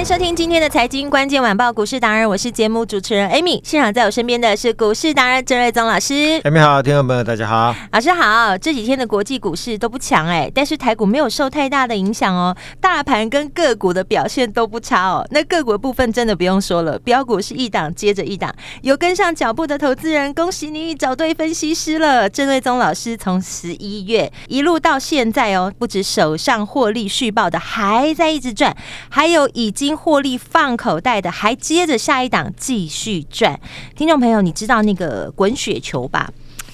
迎收听今天的财经关键晚报股市达人，我是节目主持人 Amy。现场在我身边的是股市达人郑瑞宗老师。Amy 好，听众朋友大家好，老师好。这几天的国际股市都不强哎，但是台股没有受太大的影响哦，大盘跟个股的表现都不差哦。那个股的部分真的不用说了，标股是一档接着一档，有跟上脚步的投资人，恭喜你找对分析师了。郑瑞宗老师从十一月一路到现在哦，不止手上获利续报的还在一直赚，还有已。经获利放口袋的，还接着下一档继续赚。听众朋友，你知道那个滚雪球吧？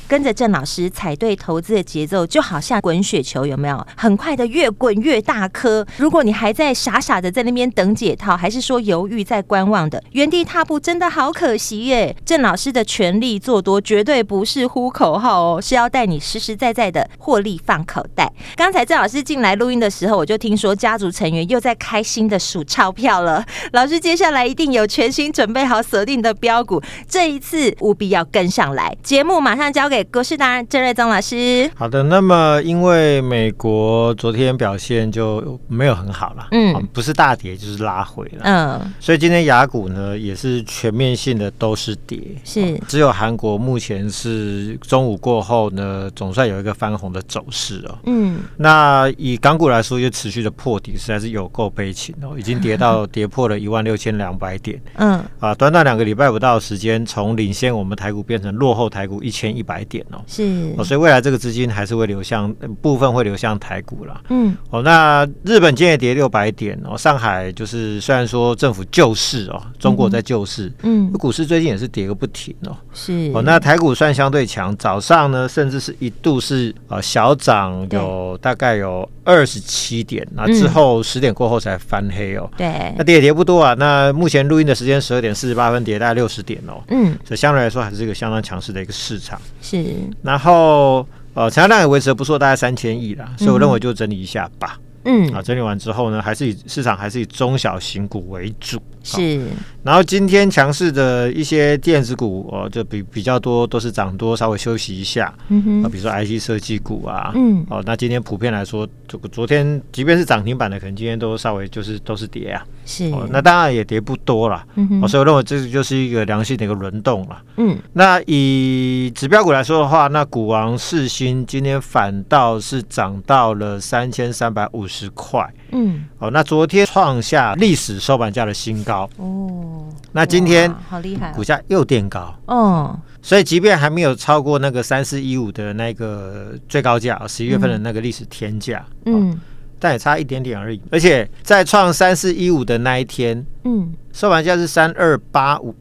跟着郑老师踩对投资的节奏，就好像滚雪球，有没有？很快的越滚越大颗。如果你还在傻傻的在那边等解套，还是说犹豫在观望的，原地踏步，真的好可惜耶。郑老师的全力做多，绝对不是呼口号哦，是要带你实实在在的获利放口袋。刚才郑老师进来录音的时候，我就听说家族成员又在开心的数钞票了。老师接下来一定有全新准备好锁定的标股，这一次务必要跟上来。节目马上交给。股市达人郑瑞宗老师，好的。那么，因为美国昨天表现就没有很好了，嗯，不是大跌就是拉回了，嗯，所以今天雅股呢也是全面性的都是跌，是。只有韩国目前是中午过后呢总算有一个翻红的走势哦，嗯，那以港股来说，就持续的破底，实在是有够悲情哦，已经跌到 跌破了一万六千两百点，嗯，啊，短短两个礼拜不到的时间，从领先我们台股变成落后台股一千一百点哦，是。哦，所以未来这个资金还是会流向部分会流向台股了，嗯，哦，那日本今天也跌六百点哦，上海就是虽然说政府救市哦，中国在救市，嗯，股市最近也是跌个不停哦，是。哦，那台股算相对强，早上呢甚至是一度是啊小涨有大概有二十七点，那之后十点过后才翻黑哦，对，那跌也跌不多啊，那目前录音的时间十二点四十八分，跌大概六十点哦，嗯，所以相对来说还是一个相当强势的一个市场。是，然后呃，成交量也维持的不错，大概三千亿啦，所以我认为就整理一下吧。嗯，啊，整理完之后呢，还是以市场还是以中小型股为主。是，然后今天强势的一些电子股哦，就比比较多都是涨多，稍微休息一下。嗯哼，啊，比如说 IC 设计股啊，嗯，哦，那今天普遍来说，这个昨天即便是涨停板的，可能今天都稍微就是都是跌啊。是，哦，那当然也跌不多了。嗯哼，所以我认为这就是一个良性的一个轮动了。嗯，那以指标股来说的话，那股王世新今天反倒是涨到了三千三百五十块。嗯，哦，那昨天创下历史收盘价的新高。哦，那今天好厉害，股价又垫高。哦，所以即便还没有超过那个三四一五的那个最高价，十一月份的那个历史天价，嗯，但也差一点点而已。而且在创三四一五的那一天，嗯，收盘价是三二八五，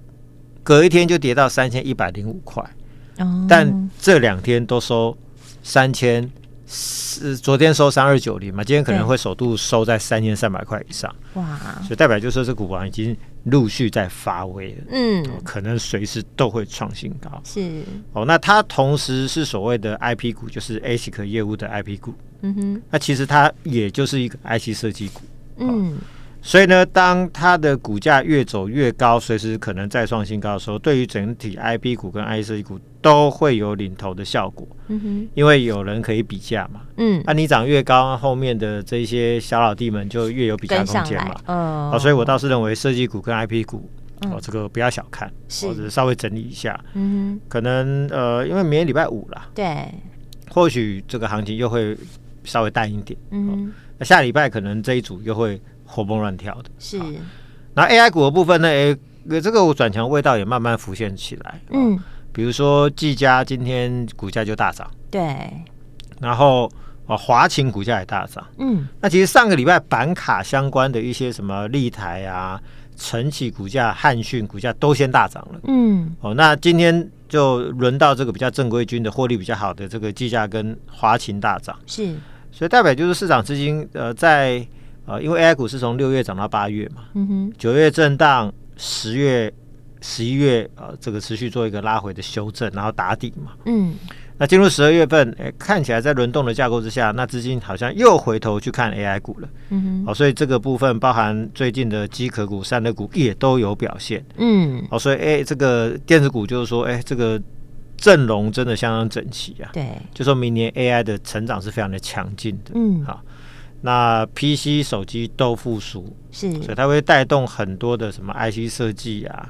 隔一天就跌到三千一百零五块，哦，但这两天都收三千。是昨天收三二九零嘛，今天可能会首度收在三千三百块以上。哇，所以代表就是说这股王已经陆续在发威了。嗯，可能随时都会创新高。是哦，那它同时是所谓的 IP 股，就是 ASIC 业务的 IP 股。嗯哼，那其实它也就是一个 IC 设计股。嗯。所以呢，当它的股价越走越高，随时可能再创新高的时候，对于整体 IP 股跟 IC 设计股都会有领头的效果。嗯哼，因为有人可以比价嘛。嗯，那、啊、你涨越高，后面的这些小老弟们就越有比价空间嘛。嗯，好，所以我倒是认为设计股跟 IP 股，哦，嗯、这个不要小看，或者稍微整理一下。嗯哼，可能呃，因为明天礼拜五啦，对，或许这个行情又会稍微淡一点。嗯，那、哦、下礼拜可能这一组又会。活蹦乱跳的是，那 AI 股的部分呢？哎，这个转强味道也慢慢浮现起来。嗯，比如说技嘉今天股价就大涨，对。然后哦，华勤股价也大涨。嗯，那其实上个礼拜板卡相关的一些什么立台啊、晨起股价、汉讯股价都先大涨了。嗯，哦，那今天就轮到这个比较正规军的获利比较好的这个技嘉跟华勤大涨。是，所以代表就是市场资金呃在呃，因为 AI 股是从六月涨到八月嘛，嗯哼，九月震荡，十月、十一月呃，这个持续做一个拉回的修正，然后打底嘛。嗯。那进入十二月份，哎，看起来在轮动的架构之下，那资金好像又回头去看 AI 股了。嗯哼，好，所以这个部分包含最近的机壳股、散热股也都有表现。嗯，哦，所以哎，这个电子股就是说，哎，这个阵容真的相当整齐啊。对，就说明年 AI 的成长是非常的强劲的。嗯，好，那 PC 手机都复苏，是，所以它会带动很多的什么 IC 设计啊。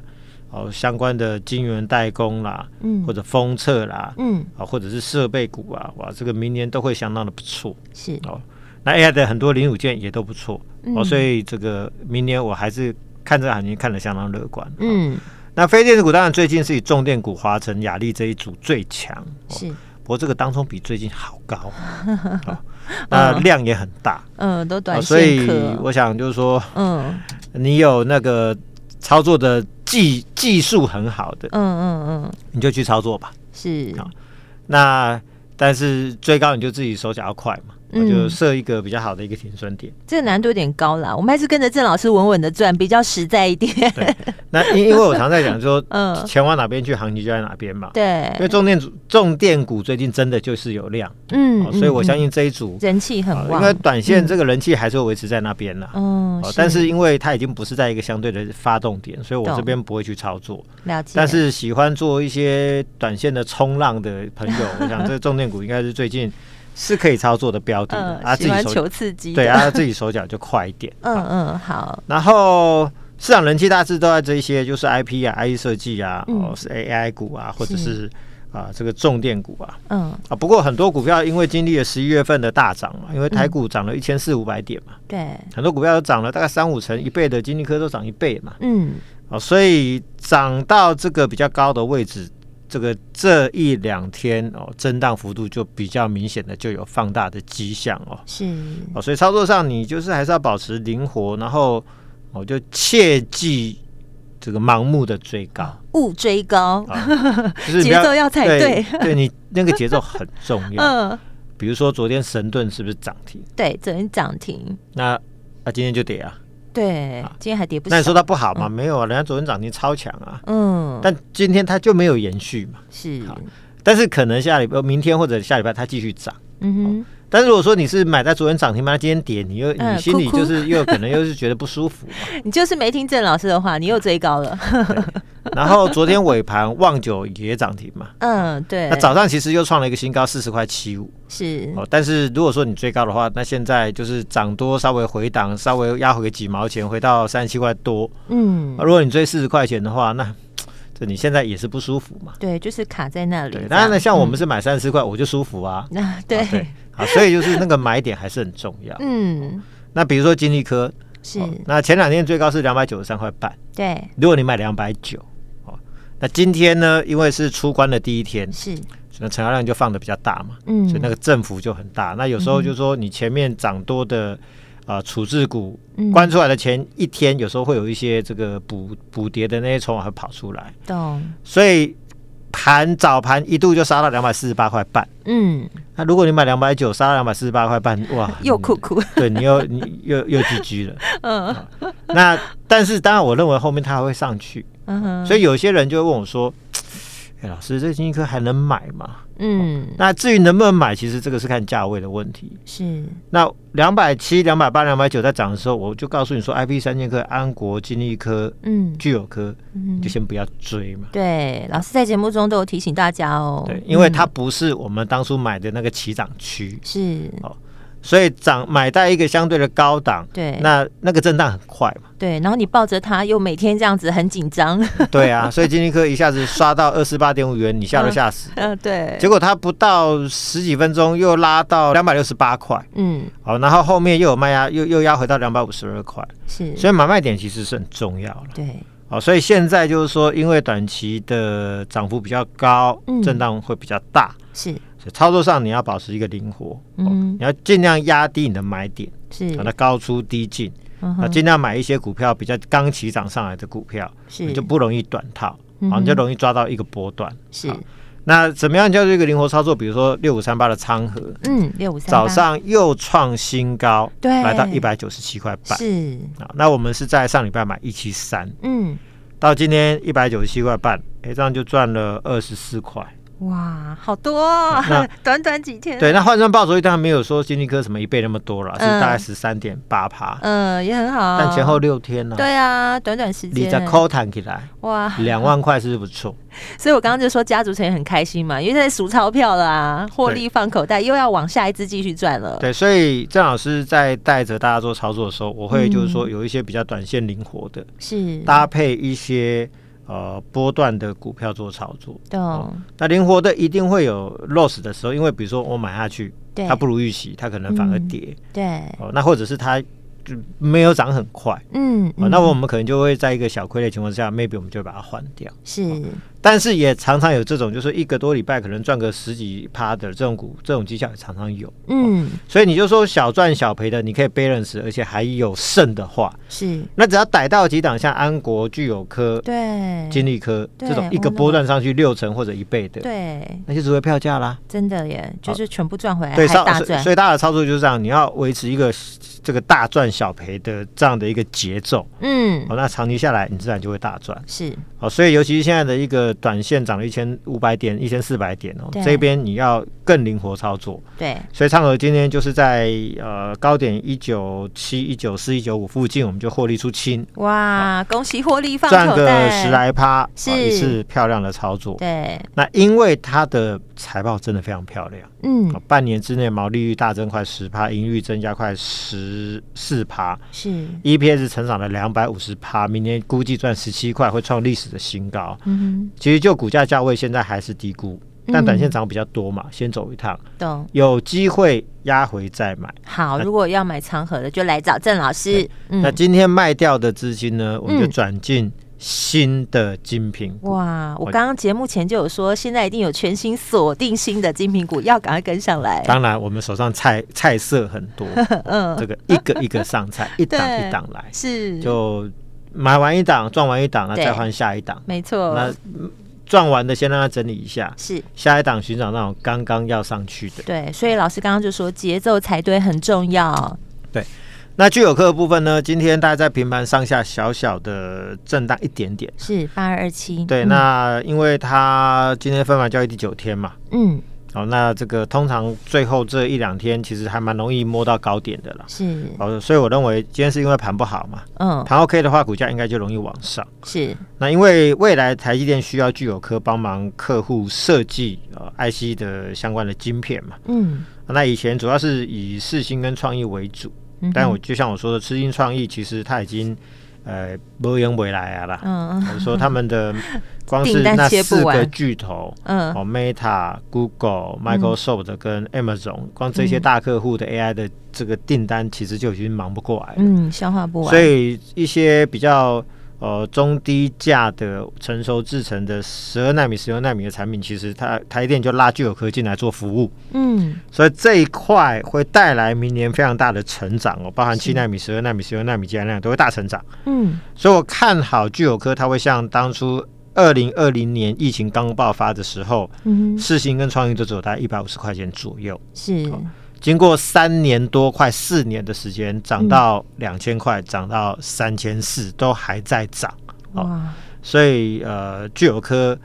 哦，相关的晶圆代工啦，嗯，或者封测啦，嗯，啊，或者是设备股啊，哇，这个明年都会相当的不错，是哦。那 AI 的很多零组件也都不错，嗯、哦，所以这个明年我还是看这个行情看得相当乐观，嗯。那非电子股当然最近是以重电股华晨、雅力这一组最强，是。不过这个当中比最近好高，哦，那量也很大，嗯，都短线，所以我想就是说，嗯，你有那个。操作的技技术很好的，嗯嗯嗯，你就去操作吧。是啊，那但是最高你就自己手脚要快嘛。我就设一个比较好的一个停损点，嗯，这个难度有点高啦。我们还是跟着郑老师稳稳的赚，比较实在一点。对，那因因为我常在讲说，嗯，钱往哪边去，行情就在哪边嘛。对，因为重电重电股最近真的就是有量，嗯，所以我相信这一组人气很旺，因为短线这个人气还是会维持在那边啦。嗯，但是因为它已经不是在一个相对的发动点，所以我这边不会去操作。了解。但是喜欢做一些短线的冲浪的朋友，我想这个重电股应该是最近。是可以操作的标的，嗯、啊，自己求刺激，对啊，自己手脚就快一点。嗯嗯，好。然后市场人气大致都在这一些，就是 IP 啊、IE 设计啊，嗯、哦是 AI 股啊，或者是，是啊这个重电股啊。嗯啊，不过很多股票因为经历了十一月份的大涨嘛，因为台股涨了一千四五百点嘛，对、嗯，很多股票都涨了大概三五成，一倍的金立科都涨一倍嘛。嗯，啊，所以涨到这个比较高的位置。这个这一两天哦，震荡幅度就比较明显的就有放大的迹象哦，是哦，所以操作上你就是还是要保持灵活，然后我、哦、就切记这个盲目的追高，勿追高，哦、就是 节奏要踩对，对，对你那个节奏很重要。嗯，比如说昨天神盾是不是涨停？对，昨天涨停。那那今天就跌啊。对，今天还跌不。那你说它不好吗？没有啊，人家昨天涨停超强啊。嗯，但今天它就没有延续嘛。是，但是可能下礼拜、明天或者下礼拜它继续涨。嗯哼。但是如果说你是买在昨天涨停，嘛，今天跌，你又你心里就是又可能又是觉得不舒服。你就是没听郑老师的话，你又追高了。然后昨天尾盘旺九也涨停嘛。嗯，对。那早上其实又创了一个新高，四十块七五。是。哦，但是如果说你追高的话，那现在就是涨多稍微回档，稍微压回个几毛钱，回到三十七块多。嗯。如果你追四十块钱的话，那。这你现在也是不舒服嘛？对，就是卡在那里。对，当然呢，像我们是买三十块，我就舒服啊。那 对啊，所以就是那个买点还是很重要。嗯，那比如说金利科是，那前两天最高是两百九十三块半。对，如果你买两百九，哦，那今天呢，因为是出关的第一天，是，那成交量就放的比较大嘛，嗯，所以那个振幅就很大。那有时候就是说你前面涨多的。啊，处置股关出来的前一天，有时候会有一些这个补补跌的那些筹码会跑出来。懂。所以盘早盘一度就杀到两百四十八块半。嗯。那如果你买两百九，杀到两百四十八块半，哇，又哭哭。对，你又你又又 GG 了。嗯。那但是当然，我认为后面它还会上去。嗯哼。所以有些人就会问我说：“ 哎，老师，这金立科还能买吗？”嗯，那至于能不能买，其实这个是看价位的问题。是，那两百七、两百八、两百九在涨的时候，我就告诉你说，IP 三剑客、安国、金立科、嗯，聚友科，嗯，就先不要追嘛。对，老师在节目中都有提醒大家哦。对，因为它不是我们当初买的那个起涨区。是。哦。所以涨买在一个相对的高档，对，那那个震荡很快嘛，对，然后你抱着它又每天这样子很紧张，对啊，所以金立科一下子刷到二十八点五元，你吓都吓死，嗯、呃，对，结果它不到十几分钟又拉到两百六十八块，嗯，好，然后后面又有卖压，又又压回到两百五十二块，是，所以买卖点其实是很重要了，对，好，所以现在就是说，因为短期的涨幅比较高，嗯、震荡会比较大，是。操作上你要保持一个灵活，嗯，你要尽量压低你的买点，是，把它高出低进，啊，尽量买一些股票比较刚起涨上来的股票，是就不容易短套，啊，你就容易抓到一个波段。是，那怎么样叫做一个灵活操作？比如说六五三八的仓和，嗯，六五三八早上又创新高，对，来到一百九十七块半，是啊，那我们是在上礼拜买一七三，嗯，到今天一百九十七块半，哎，这样就赚了二十四块。哇，好多、哦！那 短短几天，对，那换算报酬率当然没有说经济科什么一倍那么多了，嗯、是大概十三点八趴，嗯，也很好。但前后六天呢？对啊，短短时间，你再抠弹起来，哇，两万块是不是不错？所以我刚刚就说家族成员很开心嘛，因为在数钞票啦啊，获利放口袋，又要往下一支继续赚了。对，所以郑老师在带着大家做操作的时候，我会就是说有一些比较短线灵活的，是、嗯、搭配一些。呃，波段的股票做操作，对、哦，那灵活的一定会有 loss 的时候，因为比如说我买下去，对它不如预期，它可能反而跌，嗯、对，哦，那或者是它。就没有涨很快，嗯，嗯，那我们可能就会在一个小亏的情况下，maybe 我们就会把它换掉。是，但是也常常有这种，就是一个多礼拜可能赚个十几趴的这种股，这种绩效也常常有。嗯，所以你就说小赚小赔的，你可以 balance，而且还有剩的话，是，那只要逮到几档像安国、聚友科、对，金利科这种一个波段上去六成或者一倍的，对，那就只会票价啦。真的耶，就是全部赚回来，对，大赚。所以大家的操作就是这样，你要维持一个这个大赚小赔的这样的一个节奏，嗯，好，那长期下来你自然就会大赚，是，好，所以尤其是现在的一个短线涨了一千五百点、一千四百点哦，这边你要更灵活操作，对，所以仓和今天就是在呃高点一九七、一九四、一九五附近，我们就获利出清，哇，恭喜获利放赚个十来趴，是。一次漂亮的操作，对，那因为它的财报真的非常漂亮，嗯，半年之内毛利率大增快十趴，盈率增加快十四。趴。是。EPS 成长了两百五十趴，明年估计赚十七块，会创历史的新高。嗯哼，其实就股价价位现在还是低估，但短线涨比较多嘛，嗯、先走一趟，懂？有机会压回再买。好，如果要买长和的，就来找郑老师。嗯、那今天卖掉的资金呢，我们就转进。新的精品股哇！我刚刚节目前就有说，现在一定有全新锁定新的精品股，要赶快跟上来。当然，我们手上菜菜色很多，嗯，这个一个一个上菜，一档一档来，是就买完一档赚完一档，那再换下一档，没错。那赚完的先让它整理一下，是下一档寻找那种刚刚要上去的。对，所以老师刚刚就说节奏才对很重要。对。那具有课的部分呢？今天大概在平盘上下小小的震荡一点点，是八二二七。对，嗯、那因为它今天分盘交易第九天嘛，嗯，哦，那这个通常最后这一两天其实还蛮容易摸到高点的了，是。哦，所以我认为今天是因为盘不好嘛，嗯，盘 OK 的话，股价应该就容易往上。是。那因为未来台积电需要具有科帮忙客户设计呃 IC 的相关的晶片嘛，嗯，那以前主要是以四星跟创意为主。但我就像我说的，世芯创意其实它已经呃不用未来啊啦。嗯，我说他们的 光是那四个巨头，嗯，哦，Meta、Google、Microsoft 跟 Amazon，光这些大客户的 AI 的这个订单，其实就已经忙不过来了，嗯，消化不完。所以一些比较。呃，中低价的成熟制成的十二纳米、十六纳米的产品，其实它台电就拉聚友科进来做服务，嗯，所以这一块会带来明年非常大的成长哦，包含七纳米、十二纳米、十六纳米，这样量都会大成长，嗯，所以我看好聚友科，它会像当初二零二零年疫情刚爆发的时候，嗯，世芯跟创意都只有大概一百五十块钱左右，是。经过三年多，快四年的时间，涨到两千块，涨到三千四，都还在涨。哇、哦！所以呃，聚友科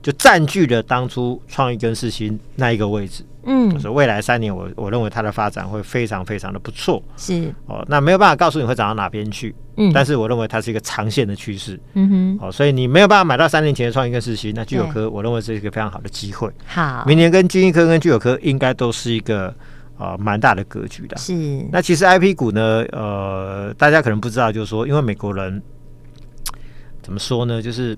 就占据了当初创意跟世新那一个位置。嗯，就是未来三年我，我我认为它的发展会非常非常的不错。是哦，那没有办法告诉你会涨到哪边去。嗯，但是我认为它是一个长线的趋势。嗯哼，哦，所以你没有办法买到三年前的创意跟世新，那聚友科我认为是一个非常好的机会。好，明年跟金立科跟聚友科应该都是一个。啊，蛮、呃、大的格局的。是。那其实 IP 股呢，呃，大家可能不知道，就是说，因为美国人 怎么说呢，就是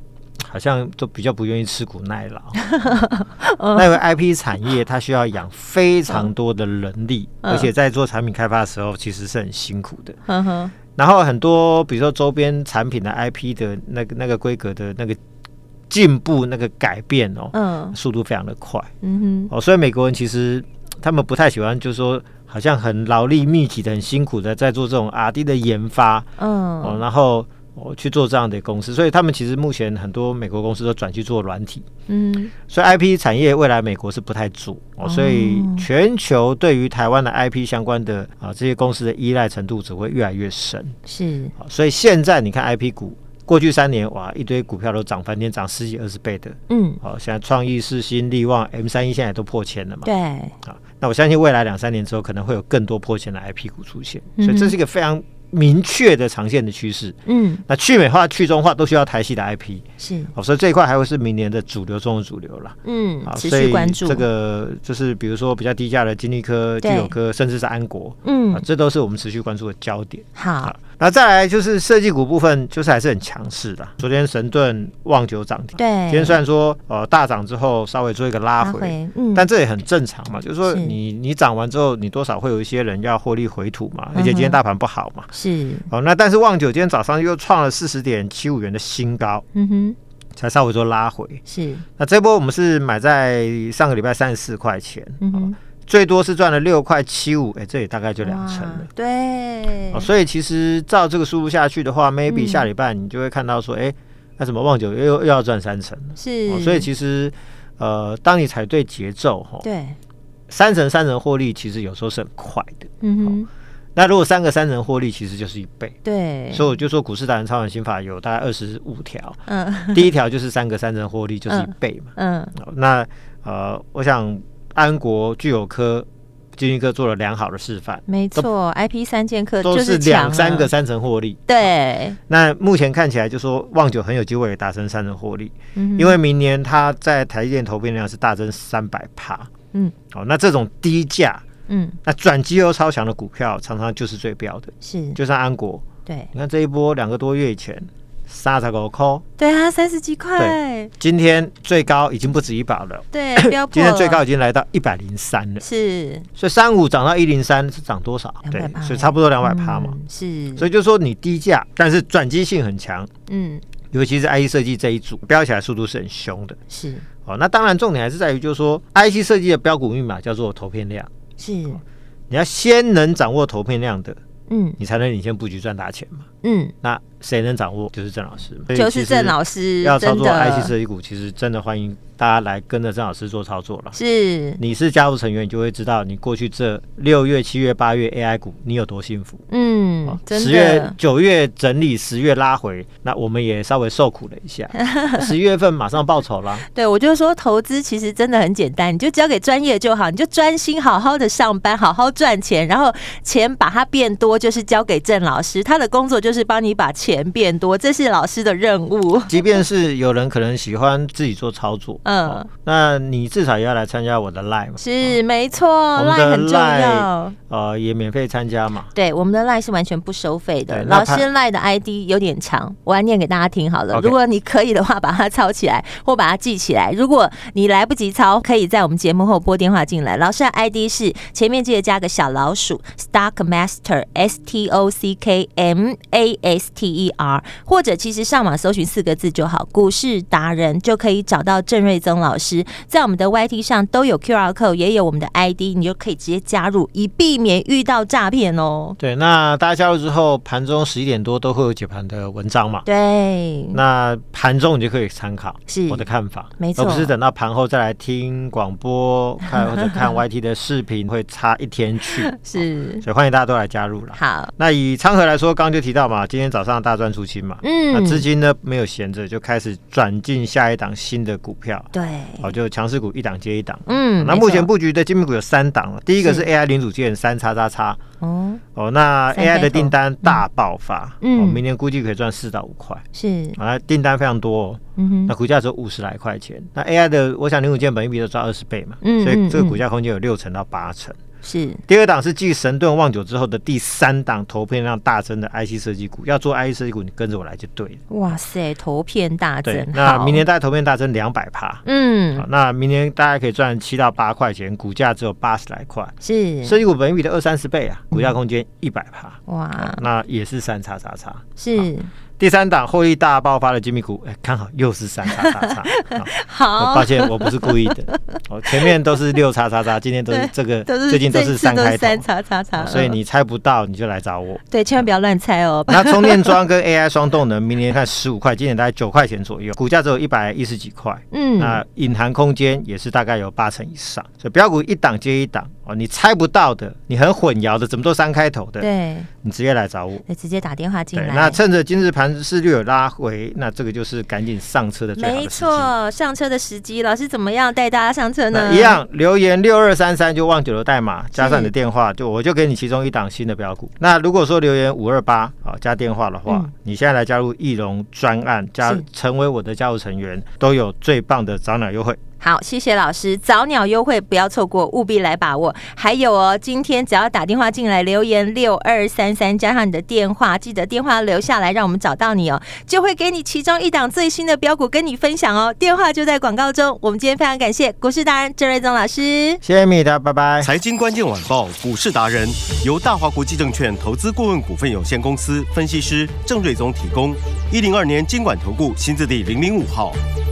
好像都比较不愿意吃苦耐劳。那因为 IP 产业它需要养非常多的人力，而且在做产品开发的时候，其实是很辛苦的。然后很多，比如说周边产品的 IP 的那个那个规格的那个进步、那个改变哦，嗯，速度非常的快。嗯哼。哦，所以美国人其实。他们不太喜欢，就是说好像很劳力密集的、很辛苦的在做这种 R&D 的研发，嗯，哦，然后。我去做这样的公司，所以他们其实目前很多美国公司都转去做软体，嗯，所以 IP 产业未来美国是不太做哦，所以全球对于台湾的 IP 相关的啊这些公司的依赖程度只会越来越深，是，所以现在你看 IP 股过去三年哇一堆股票都涨翻天，涨十几二十倍的，嗯，好，现在创意、世新、力旺、M 三一现在都破千了嘛，对，啊，那我相信未来两三年之后可能会有更多破千的 IP 股出现，所以这是一个非常。明确的长线的趋势，嗯，那去美化、去中化都需要台系的 IP，是，哦，所以这一块还会是明年的主流中的主流了，嗯，好，持续关注。这个，就是比如说比较低价的金利科、聚友科，甚至是安国，嗯，这都是我们持续关注的焦点。好。那再来就是设计股部分，就是还是很强势的。昨天神盾、旺九涨停，对，今天虽然说呃大涨之后稍微做一个拉回，拉回嗯，但这也很正常嘛。就是说你你涨完之后，你多少会有一些人要获利回吐嘛。而且今天大盘不好嘛，是哦。那但是旺九今天早上又创了四十点七五元的新高，嗯哼，才稍微做拉回。是那这波我们是买在上个礼拜三十四块钱，嗯哼。最多是赚了六块七五，哎，这也大概就两成了。对，哦，所以其实照这个速度下去的话，maybe 下礼拜你就会看到说，哎，那什么旺九又又要赚三成了。是，所以其实，呃，当你踩对节奏，哈，对，三成三成获利其实有时候是很快的。嗯哼，那如果三个三成获利，其实就是一倍。对，所以我就说股市达人操盘心法有大概二十五条。嗯，第一条就是三个三成获利就是一倍嘛。嗯，那呃，我想。安国、聚友科、金丽科做了良好的示范，没错，IP 三剑客都是两三个三成获利。对，那目前看起来就说旺九很有机会达成三成获利，嗯、因为明年它在台积电投片量是大增三百帕。嗯，好，那这种低价，嗯，那转机又超强的股票，常常就是最标的，是，就像安国，对，你看这一波两个多月以前。三十五块，对啊，三十几块。今天最高已经不止一百了，对，今天最高已经来到一百零三了。是，所以三五涨到一零三是涨多少？对，所以差不多两百趴嘛。是，所以就说你低价，但是转机性很强。嗯，尤其是 IC 设计这一组，飙起来速度是很凶的。是，哦，那当然重点还是在于，就是说 IC 设计的标股密码叫做投片量。是，你要先能掌握投片量的，嗯，你才能领先布局赚大钱嘛。嗯，那。谁能掌握，就是郑老师。就是郑老师要操作 IC 设计股，其实真的欢迎大家来跟着郑老师做操作了。是，你是加入成员，你就会知道你过去这六月、七月、八月 AI 股你有多幸福。嗯，十月、九月整理，十月拉回，那我们也稍微受苦了一下。十一月份马上报酬了。对，我就说投资其实真的很简单，你就交给专业就好，你就专心好好的上班，好好赚钱，然后钱把它变多，就是交给郑老师，他的工作就是帮你把钱。变多，这是老师的任务。即便是有人可能喜欢自己做操作，嗯、哦，那你至少也要来参加我的 Line 嘛。是，没错，Line 很重要。呃，也免费参加嘛。对，我们的 Line 是完全不收费的。老师 Line 的 ID 有点长，我来念给大家听好了。如果你可以的话，把它抄起来或把它记起来。如果你来不及抄，可以在我们节目后拨电话进来。老师的 ID 是前面记得加个小老鼠，Stock Master S T O C K M A S T。E R 或者其实上网搜寻四个字就好，股市达人就可以找到郑瑞增老师，在我们的 YT 上都有 QR code，也有我们的 ID，你就可以直接加入，以避免遇到诈骗哦。对，那大家加入之后，盘中十一点多都会有解盘的文章嘛？对，那盘中你就可以参考是我的看法，没错，而不是等到盘后再来听广播看或者看 YT 的视频会差一天去。是，所以欢迎大家都来加入了。好，那以昌河来说，刚刚就提到嘛，今天早上。大赚出清嘛，嗯，那资金呢没有闲着，就开始转进下一档新的股票，对，好，就强势股一档接一档，嗯，那目前布局的精品股有三档了，第一个是 AI 零组件三叉叉叉，哦。哦，那 AI 的订单大爆发，嗯，明年估计可以赚四到五块，是，啊，订单非常多，嗯哼，那股价只有五十来块钱，那 AI 的，我想零组件本一比都赚二十倍嘛，嗯，所以这个股价空间有六成到八成。是。第二档是继神盾旺九之后的第三档投片量大增的 IC 设计股，要做 IC 设计股，你跟着我来就对了。哇塞，投片大增，那明年大概投片大增两百趴，嗯，那明年大概可以赚七到八块钱，股价只有八十来块，是。设计股本益比的二三十倍啊，股价空间一百趴，哇，那也是三叉叉叉，是。第三档获利大爆发的精密股，哎，看好又是三叉叉叉。好，抱歉，我不是故意的。哦，前面都是六叉叉叉，今天都是这个，最近都是三开头。三叉叉叉。所以你猜不到，你就来找我。对，千万不要乱猜哦。那充电桩跟 AI 双动能，明年看十五块，今年大概九块钱左右，股价只有一百一十几块。嗯，那隐含空间也是大概有八成以上。所以标股一档接一档哦，你猜不到的，你很混淆的，怎么都三开头的？对，你直接来找我。直接打电话进来。那趁着今日盘。盘势略有拉回，那这个就是赶紧上车的最好。没错，上车的时机，老师怎么样带大家上车呢？一样留言六二三三就忘九的代码，加上你的电话，就我就给你其中一档新的标股。那如果说留言五二八啊加电话的话，嗯、你现在来加入义隆专案，加成为我的加入成员，都有最棒的早鸟优惠。好，谢谢老师，早鸟优惠不要错过，务必来把握。还有哦，今天只要打电话进来留言六二三三，加上你的电话，记得电话留下来，让我们找到你哦，就会给你其中一档最新的标股跟你分享哦。电话就在广告中。我们今天非常感谢股市达人郑瑞宗老师，谢谢米的，拜拜。财经关键晚报股市达人由大华国际证券投资顾问股份有限公司分析师郑瑞宗提供，一零二年经管投顾新字第零零五号。